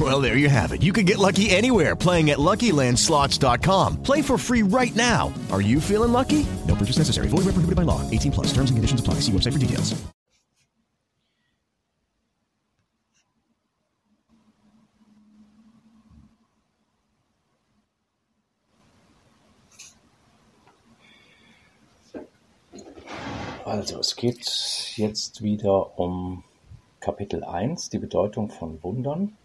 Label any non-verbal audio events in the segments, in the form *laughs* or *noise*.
Well, there you have it. You can get lucky anywhere playing at LuckyLandSlots.com. Play for free right now. Are you feeling lucky? No purchase necessary. Void where prohibited by law. 18 plus. Terms and conditions apply. See website for details. Also es geht jetzt wieder um Kapitel 1, die Bedeutung von Wundern.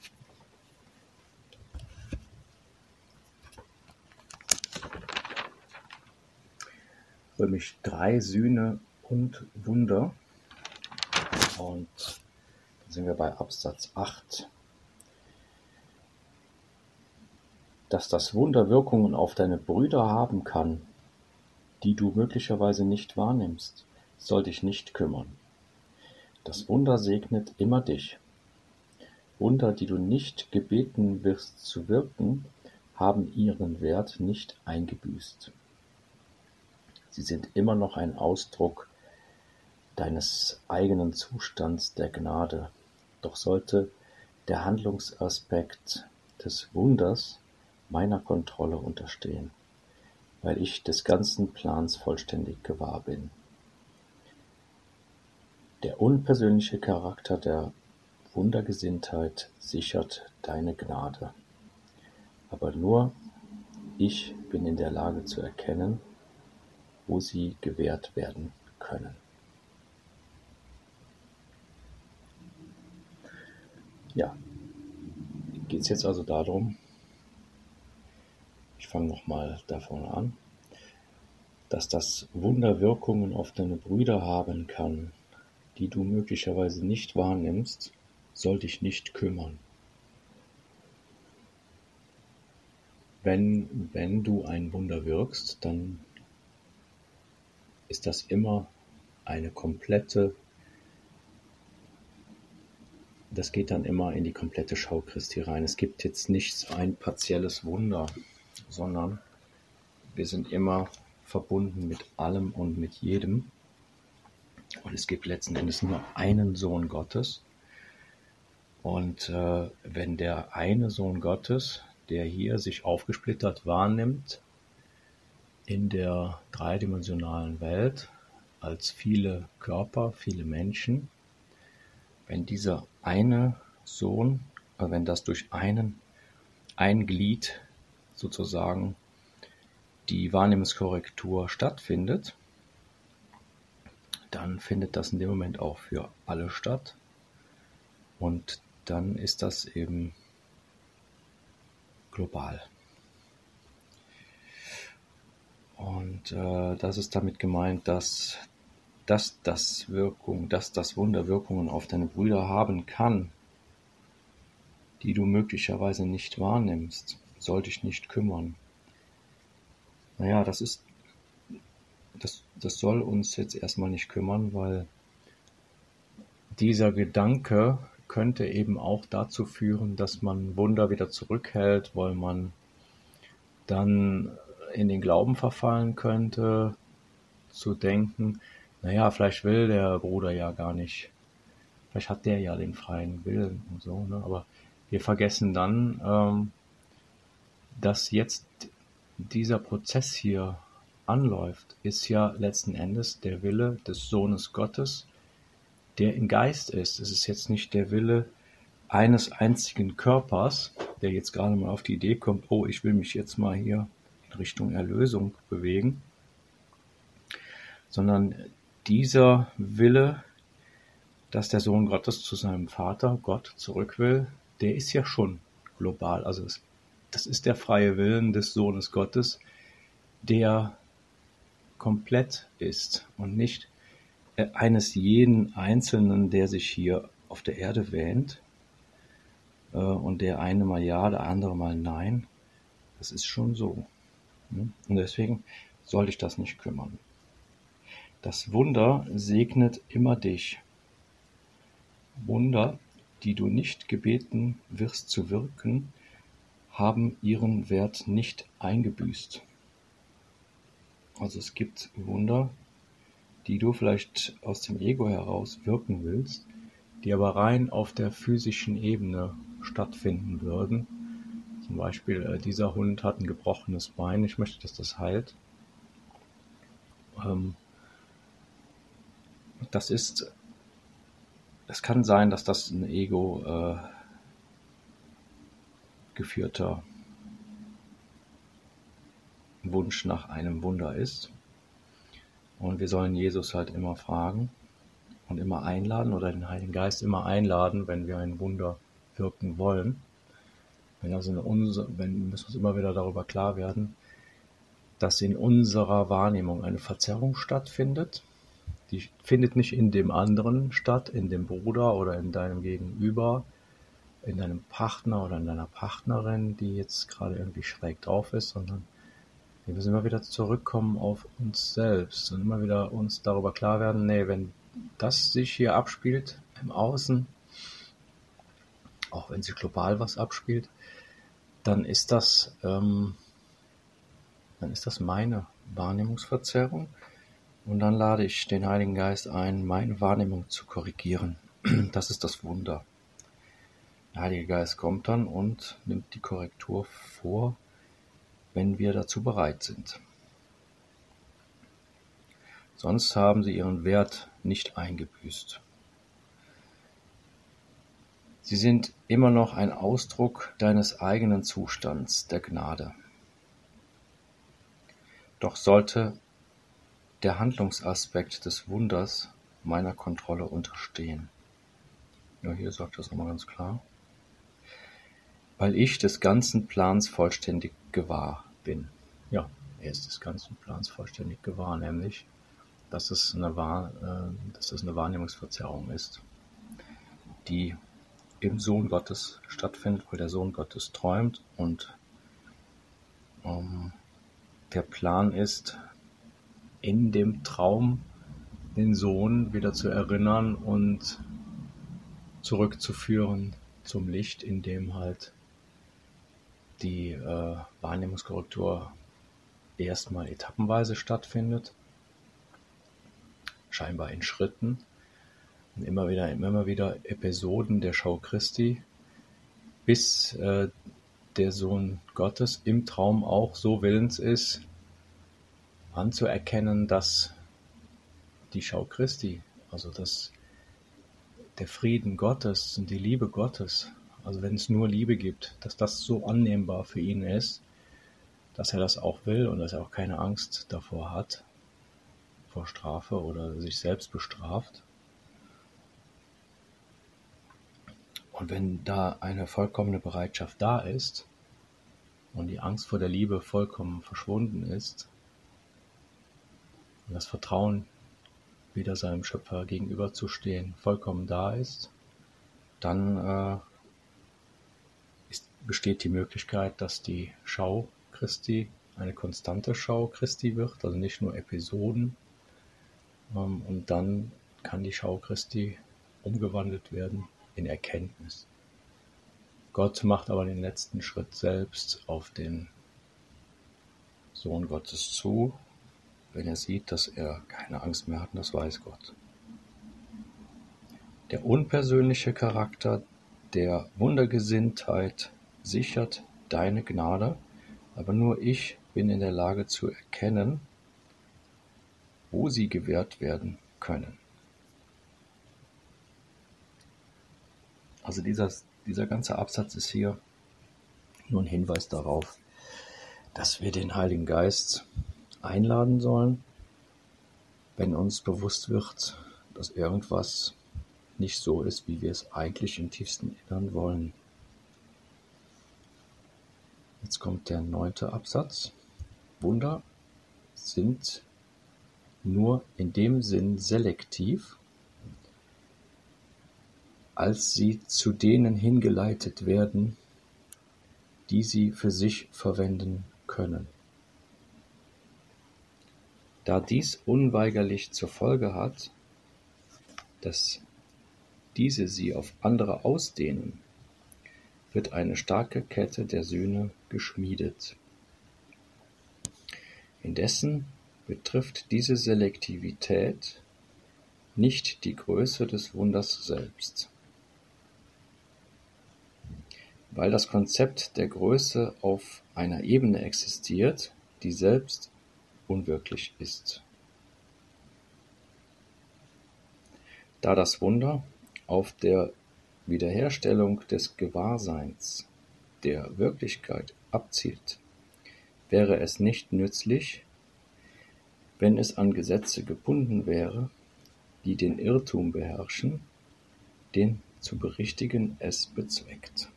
Römisch 3 Sühne und Wunder. Und dann sind wir bei Absatz 8. Dass das Wunder Wirkungen auf deine Brüder haben kann, die du möglicherweise nicht wahrnimmst, soll dich nicht kümmern. Das Wunder segnet immer dich. Wunder, die du nicht gebeten wirst zu wirken, haben ihren Wert nicht eingebüßt. Sie sind immer noch ein Ausdruck deines eigenen Zustands der Gnade. Doch sollte der Handlungsaspekt des Wunders meiner Kontrolle unterstehen, weil ich des ganzen Plans vollständig gewahr bin. Der unpersönliche Charakter der Wundergesinntheit sichert deine Gnade. Aber nur ich bin in der Lage zu erkennen, wo sie gewährt werden können. Ja, geht es jetzt also darum, ich fange nochmal davon an, dass das Wunder Wirkungen auf deine Brüder haben kann, die du möglicherweise nicht wahrnimmst, soll dich nicht kümmern. Wenn, wenn du ein Wunder wirkst, dann ist das immer eine komplette, das geht dann immer in die komplette Schau Christi rein. Es gibt jetzt nichts ein partielles Wunder, sondern wir sind immer verbunden mit allem und mit jedem. Und es gibt letzten Endes nur einen Sohn Gottes. Und äh, wenn der eine Sohn Gottes, der hier sich aufgesplittert wahrnimmt, in der dreidimensionalen Welt als viele Körper, viele Menschen, wenn dieser eine Sohn, äh, wenn das durch einen, ein Glied sozusagen die Wahrnehmungskorrektur stattfindet, dann findet das in dem Moment auch für alle statt. Und dann ist das eben global. Und äh, das ist damit gemeint, dass, dass das Wirkung, dass das Wunder Wirkungen auf deine Brüder haben kann, die du möglicherweise nicht wahrnimmst, soll dich nicht kümmern. Naja, das ist, das, das soll uns jetzt erstmal nicht kümmern, weil dieser Gedanke könnte eben auch dazu führen, dass man Wunder wieder zurückhält, weil man dann in den Glauben verfallen könnte, zu denken, naja, vielleicht will der Bruder ja gar nicht, vielleicht hat der ja den freien Willen und so, ne? aber wir vergessen dann, ähm, dass jetzt dieser Prozess hier anläuft, ist ja letzten Endes der Wille des Sohnes Gottes, der im Geist ist. Es ist jetzt nicht der Wille eines einzigen Körpers, der jetzt gerade mal auf die Idee kommt, oh, ich will mich jetzt mal hier Richtung Erlösung bewegen, sondern dieser Wille, dass der Sohn Gottes zu seinem Vater, Gott, zurück will, der ist ja schon global. Also es, das ist der freie Willen des Sohnes Gottes, der komplett ist und nicht äh, eines jeden Einzelnen, der sich hier auf der Erde wähnt äh, und der eine mal ja, der andere mal nein. Das ist schon so. Ne? Und deswegen soll ich das nicht kümmern. Das Wunder segnet immer dich. Wunder, die du nicht gebeten wirst zu wirken, haben ihren Wert nicht eingebüßt. Also es gibt Wunder, die du vielleicht aus dem Ego heraus wirken willst, die aber rein auf der physischen Ebene stattfinden würden. Zum Beispiel, äh, dieser Hund hat ein gebrochenes Bein, ich möchte, dass das heilt. Ähm, das ist, es kann sein, dass das ein Ego äh, geführter Wunsch nach einem Wunder ist. Und wir sollen Jesus halt immer fragen und immer einladen oder den Heiligen Geist immer einladen, wenn wir ein Wunder wirken wollen. Wenn also in unser, wenn müssen wir uns immer wieder darüber klar werden, dass in unserer Wahrnehmung eine Verzerrung stattfindet. Die findet nicht in dem anderen statt, in dem Bruder oder in deinem Gegenüber, in deinem Partner oder in deiner Partnerin, die jetzt gerade irgendwie schräg drauf ist, sondern wir müssen immer wieder zurückkommen auf uns selbst und immer wieder uns darüber klar werden, nee, wenn das sich hier abspielt im Außen, auch wenn sich global was abspielt, dann ist das, ähm, dann ist das meine Wahrnehmungsverzerrung und dann lade ich den Heiligen Geist ein, meine Wahrnehmung zu korrigieren. *clears throat* Das ist das Wunder. Der Heilige Geist kommt dann und nimmt die Korrektur vor, wenn wir dazu bereit sind. Sonst haben sie ihren Wert nicht eingebüßt. Sie sind immer noch ein Ausdruck deines eigenen Zustands der Gnade. Doch sollte der Handlungsaspekt des Wunders meiner Kontrolle unterstehen. Ja, hier sagt das nochmal ganz klar. Weil ich des ganzen Plans vollständig gewahr bin. Ja, er ist des ganzen Plans vollständig gewahr, nämlich, dass es eine, Wahr, äh, dass es eine Wahrnehmungsverzerrung ist, die im Sohn Gottes stattfindet, weil der Sohn Gottes träumt und ähm, der Plan ist, in dem Traum den Sohn wieder zu erinnern und zurückzuführen zum Licht, in dem halt die äh, Wahrnehmungskorrektur erstmal etappenweise stattfindet, scheinbar in Schritten immer wieder, immer wieder Episoden der Schau Christi, bis äh, der Sohn Gottes im Traum auch so willens ist, anzuerkennen, dass die Schau Christi, also dass der Frieden Gottes und die Liebe Gottes, also wenn es nur Liebe gibt, dass das so annehmbar für ihn ist, dass er das auch will und dass er auch keine Angst davor hat, vor Strafe oder sich selbst bestraft. Und wenn da eine vollkommene Bereitschaft da ist und die Angst vor der Liebe vollkommen verschwunden ist, und das Vertrauen, wieder seinem Schöpfer gegenüberzustehen, vollkommen da ist, dann äh, ist, besteht die Möglichkeit, dass die Schau Christi eine konstante Schau Christi wird, also nicht nur Episoden. Ähm, und dann kann die Schau Christi umgewandelt werden in Erkenntnis. Gott macht aber den letzten Schritt selbst auf den Sohn Gottes zu wenn er sieht, dass er keine Angst mehr hat, und das weiß Gott. Der unpersönliche Charakter der Wundergesinntheit sichert deine Gnade, aber nur ich bin in der Lage zu erkennen, wo sie gewährt werden können. Also dieser, dieser ganze Absatz ist hier nur ein Hinweis darauf, dass wir den Heiligen Geist einladen sollen, wenn uns bewusst wird, dass irgendwas nicht so ist, wie wir es eigentlich im tiefsten Innern wollen. Jetzt kommt der neunte Absatz. Wunder sind nur in dem Sinn selektiv, als sie zu denen hingeleitet werden, die sie für sich verwenden können. Da dies unweigerlich zur Folge hat, dass diese sie auf andere ausdehnen, wird eine starke Kette der Sühne geschmiedet. Indessen betrifft diese Selektivität nicht die Größe des Wunders selbst. Weil das Konzept der Größe auf einer Ebene existiert, die selbst unwirklich ist. Da das Wunder auf der Wiederherstellung des Gewahrseins der Wirklichkeit abzielt, wäre es nicht nützlich, wenn es an Gesetze gebunden wäre, die den Irrtum beherrschen, den zu berichtigen es bezweckt.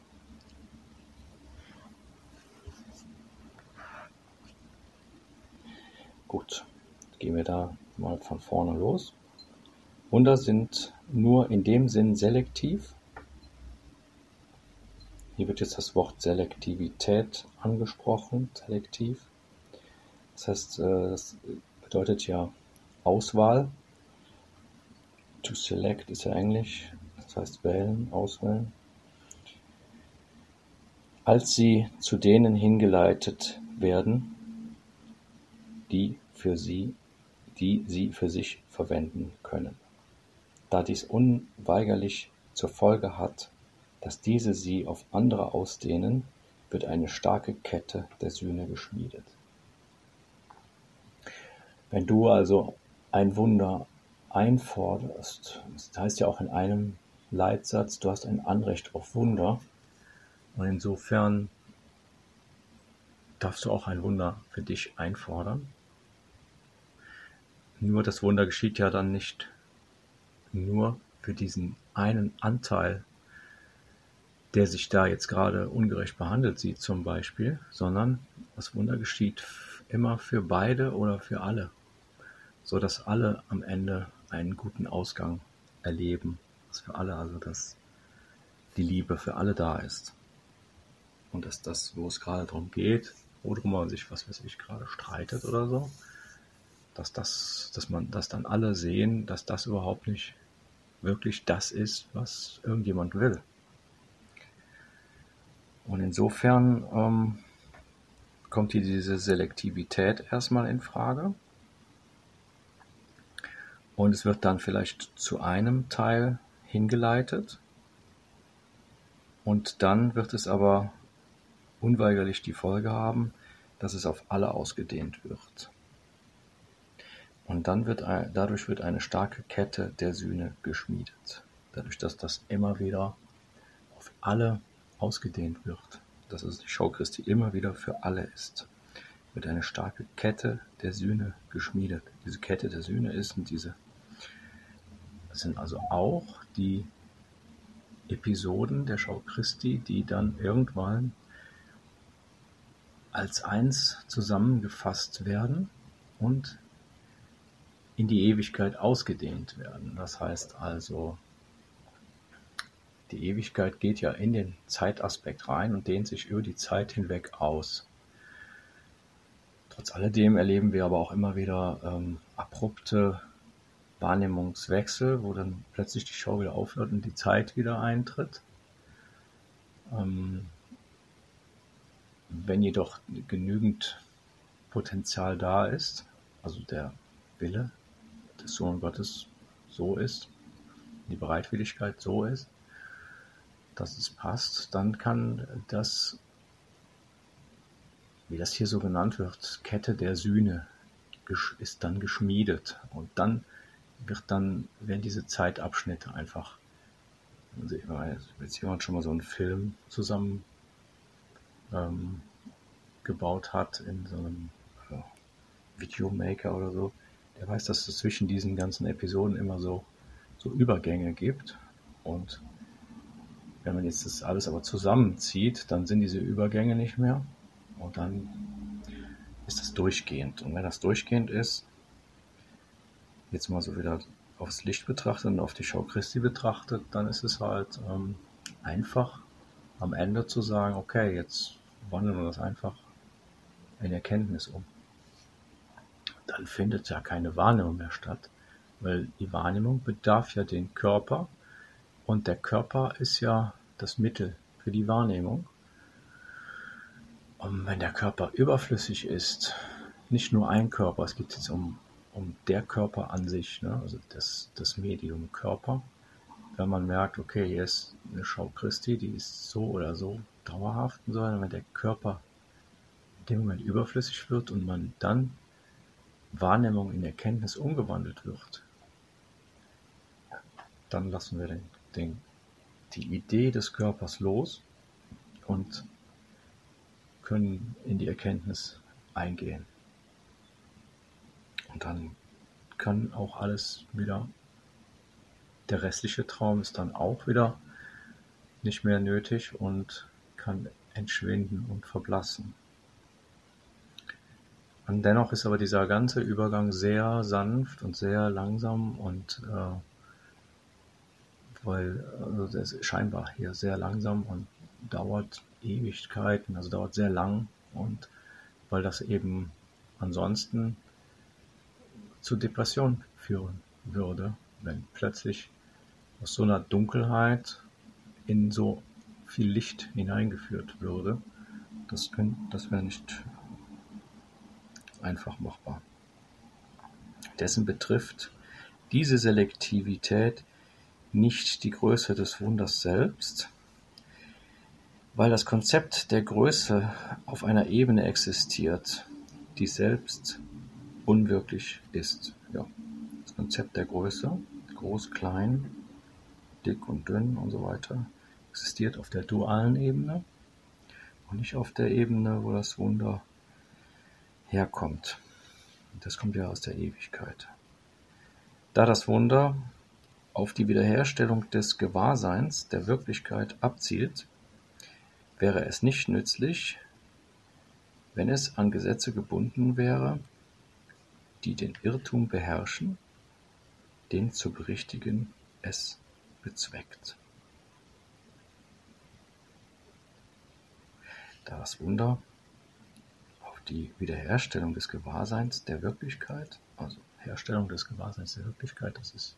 Gut, gehen wir da mal von vorne los. Wunder sind nur in dem Sinn selektiv. Hier wird jetzt das Wort Selektivität angesprochen, selektiv. Das heißt, äh, das bedeutet ja Auswahl. To select ist ja Englisch, das heißt wählen, auswählen. Als sie zu denen hingeleitet werden, die für sie, die sie für sich verwenden können. Da dies unweigerlich zur Folge hat, dass diese sie auf andere ausdehnen, wird eine starke Kette der Sühne geschmiedet. Wenn du also ein Wunder einforderst, das heißt ja auch in einem Leitsatz, du hast ein Anrecht auf Wunder, und insofern darfst du auch ein Wunder für dich einfordern. Nur das Wunder geschieht ja dann nicht nur für diesen einen Anteil, der sich da jetzt gerade ungerecht behandelt sieht zum Beispiel, sondern das Wunder geschieht immer für beide oder für alle, so dass alle am Ende einen guten Ausgang erleben, dass für alle also dass die Liebe für alle da ist. Und dass das, wo es gerade darum geht, worum man sich was weiß ich gerade streitet oder so, dass das, dass man, dass dann alle sehen, dass das überhaupt nicht wirklich das ist, was irgendjemand will. Und insofern ähm, kommt hier diese Selektivität erstmal in Frage. Und es wird dann vielleicht zu einem Teil hingeleitet. Und dann wird es aber unweigerlich die Folge haben, dass es auf alle ausgedehnt wird. Und dann wird dadurch wird eine starke Kette der Sühne geschmiedet. Dadurch, dass das immer wieder auf alle ausgedehnt wird, dass es die Schau Christi immer wieder für alle ist, wird eine starke Kette der Sühne geschmiedet. Diese Kette der Sühne ist und diese das sind also auch die Episoden der Schau Christi, die dann irgendwann als eins zusammengefasst werden und in die Ewigkeit ausgedehnt werden. Das heißt also, die Ewigkeit geht ja in den Zeitaspekt rein und dehnt sich über die Zeit hinweg aus. Trotz alledem erleben wir aber auch immer wieder ähm, abrupte Wahrnehmungswechsel, wo dann plötzlich die Show wieder aufhört und die Zeit wieder eintritt. Ähm, wenn jedoch genügend Potenzial da ist, also der Wille des Sohn Gottes so ist, die Bereitwilligkeit so ist, dass es passt, dann kann das, wie das hier so genannt wird, Kette der Sühne ist dann geschmiedet. Und dann wird dann, werden diese Zeitabschnitte einfach, also jetzt jemand schon mal so einen Film zusammen ähm, gebaut hat in so einem äh, Videomaker oder so, der weiß, dass es zwischen diesen ganzen Episoden immer so, so Übergänge gibt. Und wenn man jetzt das alles aber zusammenzieht, dann sind diese Übergänge nicht mehr. Und dann ist das durchgehend. Und wenn das durchgehend ist, jetzt mal so wieder aufs Licht betrachtet und auf die Schau Christi betrachtet, dann ist es halt ähm, einfach am Ende zu sagen, okay, jetzt wandeln wir das einfach in Erkenntnis um. Dann findet ja keine Wahrnehmung mehr statt, weil die Wahrnehmung bedarf ja den Körper und der Körper ist ja das Mittel für die Wahrnehmung. Und wenn der Körper überflüssig ist, nicht nur ein Körper, es geht jetzt um, um der Körper an sich, ne? also das, das Medium Körper. Wenn man merkt, okay, hier ist eine Schau Christi, die ist so oder so dauerhaft, sondern wenn der Körper in dem Moment überflüssig wird und man dann Wahrnehmung in Erkenntnis umgewandelt wird, dann lassen wir den, den, die Idee des Körpers los und können in die Erkenntnis eingehen. Und dann kann auch alles wieder, der restliche Traum ist dann auch wieder nicht mehr nötig und kann entschwinden und verblassen. Und dennoch ist aber dieser ganze Übergang sehr sanft und sehr langsam und äh, weil also das ist scheinbar hier sehr langsam und dauert Ewigkeiten, also dauert sehr lang und weil das eben ansonsten zu Depression führen würde, wenn plötzlich aus so einer Dunkelheit in so viel Licht hineingeführt würde. Das, das wäre nicht einfach machbar. Dessen betrifft diese Selektivität nicht die Größe des Wunders selbst, weil das Konzept der Größe auf einer Ebene existiert, die selbst unwirklich ist. Ja, das Konzept der Größe, groß, klein, dick und dünn und so weiter, existiert auf der dualen Ebene und nicht auf der Ebene, wo das Wunder herkommt. Das kommt ja aus der Ewigkeit. Da das Wunder auf die Wiederherstellung des Gewahrseins der Wirklichkeit abzielt, wäre es nicht nützlich, wenn es an Gesetze gebunden wäre, die den Irrtum beherrschen, den zu berichtigen es bezweckt. Da das Wunder die Wiederherstellung des Gewahrseins der Wirklichkeit, also Herstellung des Gewahrseins der Wirklichkeit, das ist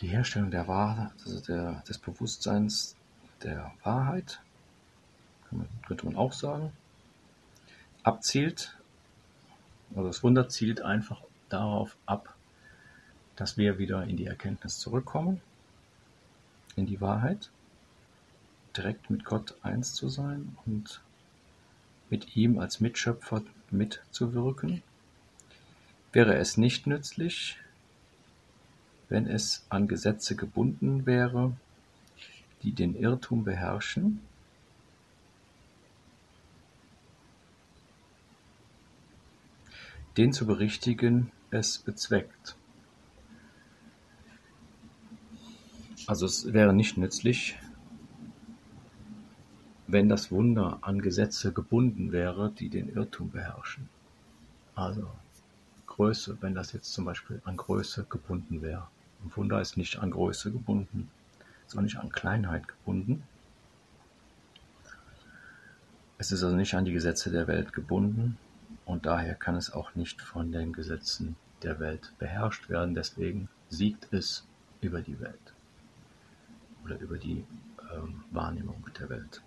die Herstellung der Wahrheit, also der, des Bewusstseins der Wahrheit, könnte man auch sagen, abzielt, also das Wunder zielt einfach darauf ab, dass wir wieder in die Erkenntnis zurückkommen, in die Wahrheit, direkt mit Gott eins zu sein und mit ihm als Mitschöpfer mitzuwirken. Wäre es nicht nützlich, wenn es an Gesetze gebunden wäre, die den Irrtum beherrschen, den zu berichtigen es bezweckt. Also es wäre nicht nützlich, wenn das Wunder an Gesetze gebunden wäre, die den Irrtum beherrschen. Also Größe, wenn das jetzt zum Beispiel an Größe gebunden wäre. Ein Wunder ist nicht an Größe gebunden, sondern nicht an Kleinheit gebunden. Es ist also nicht an die Gesetze der Welt gebunden, und daher kann es auch nicht von den Gesetzen der Welt beherrscht werden. Deswegen siegt es über die Welt oder über die ähm, Wahrnehmung der Welt.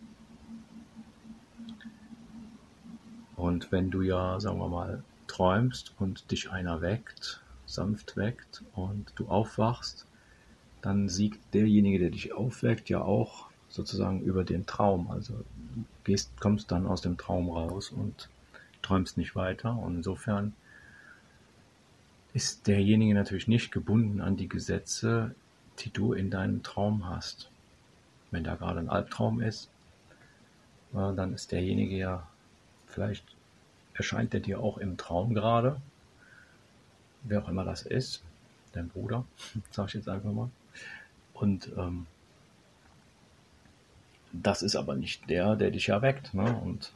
Und wenn du ja, sagen wir mal, träumst und dich einer weckt, sanft weckt und du aufwachst, dann siegt derjenige, der dich aufweckt, ja auch sozusagen über den Traum. Also gehst, kommst dann aus dem Traum raus und träumst nicht weiter. Und insofern ist derjenige natürlich nicht gebunden an die Gesetze, die du in deinem Traum hast. Wenn da gerade ein Albtraum ist, dann ist derjenige ja, vielleicht erscheint er dir auch im Traum gerade wer auch immer das ist, dein Bruder, *laughs* sag ich jetzt einfach mal. Und ähm, das ist aber nicht der, der dich erweckt. Ne? Und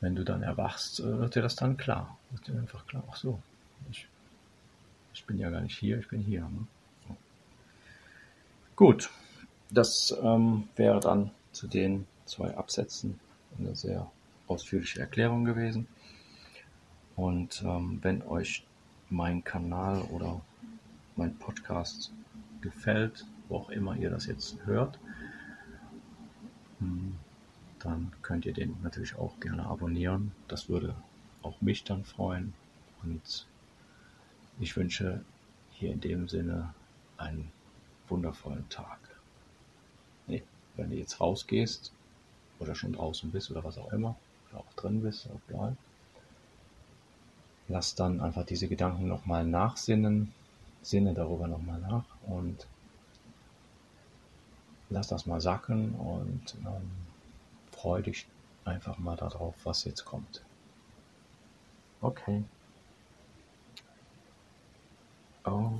wenn du dann erwachst, äh, wird dir das dann klar. Wird dir einfach klar, ach so, ich, ich bin ja gar nicht hier, ich bin hier. Ne? So. Gut, das ähm, wäre dann zu den zwei Absätzen eine sehr ausführliche Erklärung gewesen. Und ähm, wenn euch mein Kanal oder mein Podcast gefällt, wo auch immer ihr das jetzt hört, hm, dann könnt ihr den natürlich auch gerne abonnieren. Das würde auch mich dann freuen. Und ich wünsche hier in dem Sinne einen wundervollen Tag. Nee, wenn du jetzt rausgehst oder schon draußen bist oder was auch immer, oder auch drin bist, egal, lass dann einfach diese Gedanken nochmal nachsinnen, sinne darüber nochmal nach und lass das mal sacken und ähm, freu dich einfach mal darauf, was jetzt kommt. Okay. Oh.